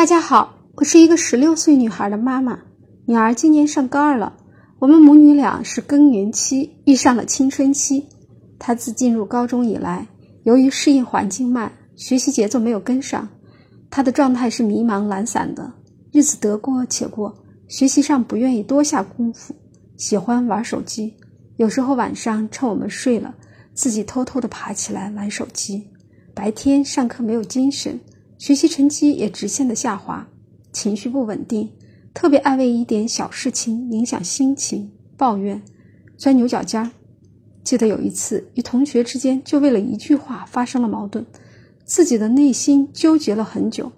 大家好，我是一个十六岁女孩的妈妈，女儿今年上高二了。我们母女俩是更年期遇上了青春期。她自进入高中以来，由于适应环境慢，学习节奏没有跟上，她的状态是迷茫懒散的，日子得过且过，学习上不愿意多下功夫，喜欢玩手机。有时候晚上趁我们睡了，自己偷偷的爬起来玩手机。白天上课没有精神。学习成绩也直线的下滑，情绪不稳定，特别爱为一点小事情影响心情，抱怨，钻牛角尖儿。记得有一次与同学之间就为了一句话发生了矛盾，自己的内心纠结了很久。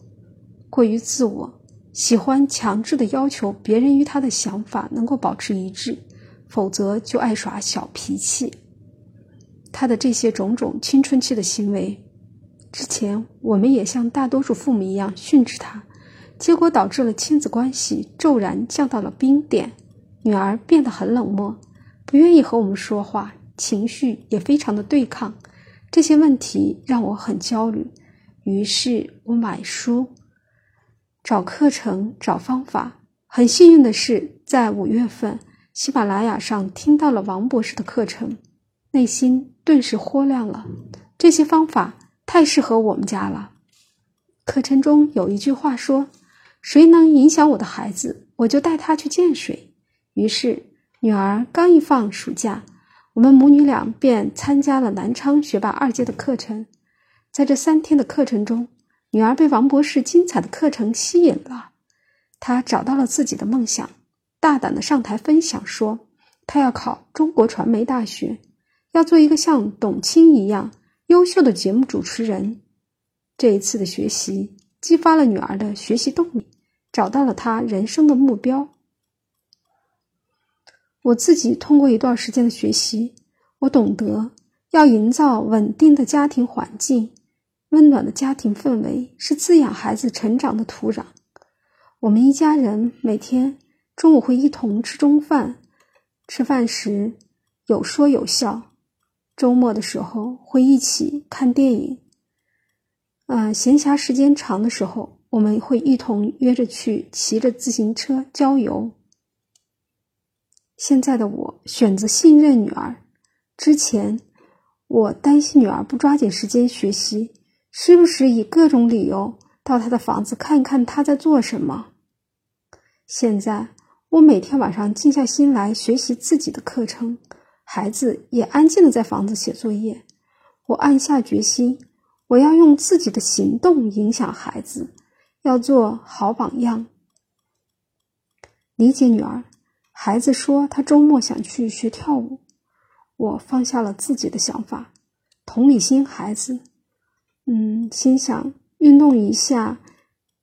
过于自我，喜欢强制的要求别人与他的想法能够保持一致，否则就爱耍小脾气。他的这些种种青春期的行为。之前我们也像大多数父母一样训斥他，结果导致了亲子关系骤然降到了冰点，女儿变得很冷漠，不愿意和我们说话，情绪也非常的对抗。这些问题让我很焦虑，于是我买书、找课程、找方法。很幸运的是，在五月份，喜马拉雅上听到了王博士的课程，内心顿时豁亮了。这些方法。太适合我们家了。课程中有一句话说：“谁能影响我的孩子，我就带他去见谁。”于是，女儿刚一放暑假，我们母女俩便参加了南昌学霸二阶的课程。在这三天的课程中，女儿被王博士精彩的课程吸引了，她找到了自己的梦想，大胆的上台分享说：“她要考中国传媒大学，要做一个像董卿一样。”优秀的节目主持人，这一次的学习激发了女儿的学习动力，找到了她人生的目标。我自己通过一段时间的学习，我懂得要营造稳定的家庭环境，温暖的家庭氛围是滋养孩子成长的土壤。我们一家人每天中午会一同吃中饭，吃饭时有说有笑。周末的时候会一起看电影，嗯，闲暇时间长的时候，我们会一同约着去骑着自行车郊游。现在的我选择信任女儿，之前我担心女儿不抓紧时间学习，时不时以各种理由到她的房子看看她在做什么。现在我每天晚上静下心来学习自己的课程。孩子也安静的在房子写作业，我暗下决心，我要用自己的行动影响孩子，要做好榜样。理解女儿，孩子说他周末想去学跳舞，我放下了自己的想法，同理心孩子，嗯，心想运动一下，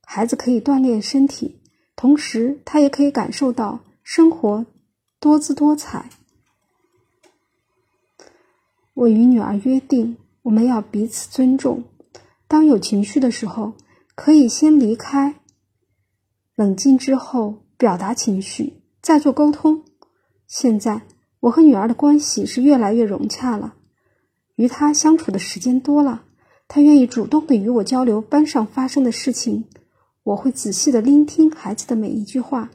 孩子可以锻炼身体，同时他也可以感受到生活多姿多彩。我与女儿约定，我们要彼此尊重。当有情绪的时候，可以先离开，冷静之后表达情绪，再做沟通。现在我和女儿的关系是越来越融洽了，与她相处的时间多了，她愿意主动的与我交流班上发生的事情。我会仔细的聆听孩子的每一句话，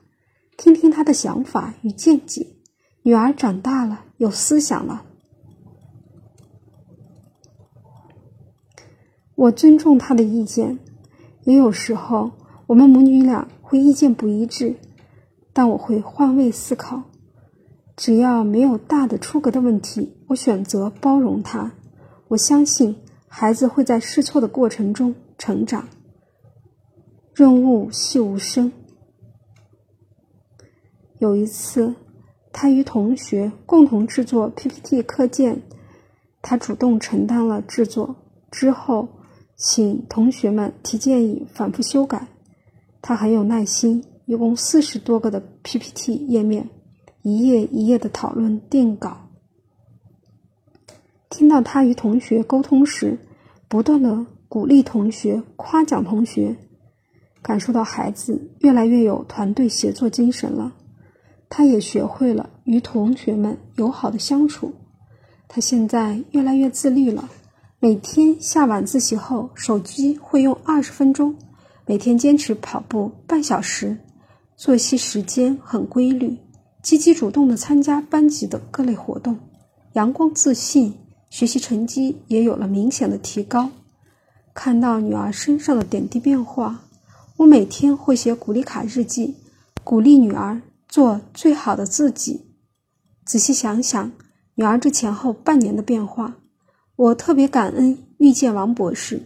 听听他的想法与见解。女儿长大了，有思想了。我尊重他的意见，也有时候我们母女俩会意见不一致，但我会换位思考，只要没有大的出格的问题，我选择包容他。我相信孩子会在试错的过程中成长。润物细无声。有一次，他与同学共同制作 PPT 课件，他主动承担了制作之后。请同学们提建议，反复修改。他很有耐心，一共四十多个的 PPT 页面，一页一页的讨论定稿。听到他与同学沟通时，不断的鼓励同学、夸奖同学，感受到孩子越来越有团队协作精神了。他也学会了与同学们友好的相处。他现在越来越自律了。每天下晚自习后，手机会用二十分钟，每天坚持跑步半小时，作息时间很规律，积极主动地参加班级的各类活动，阳光自信，学习成绩也有了明显的提高。看到女儿身上的点滴变化，我每天会写鼓励卡日记，鼓励女儿做最好的自己。仔细想想，女儿这前后半年的变化，我特别感恩遇见王博士，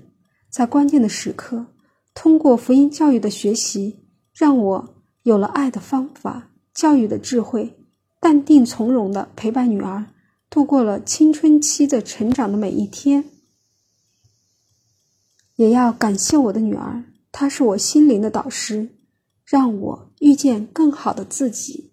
在关键的时刻。通过福音教育的学习，让我有了爱的方法、教育的智慧，淡定从容的陪伴女儿度过了青春期的成长的每一天。也要感谢我的女儿，她是我心灵的导师，让我遇见更好的自己。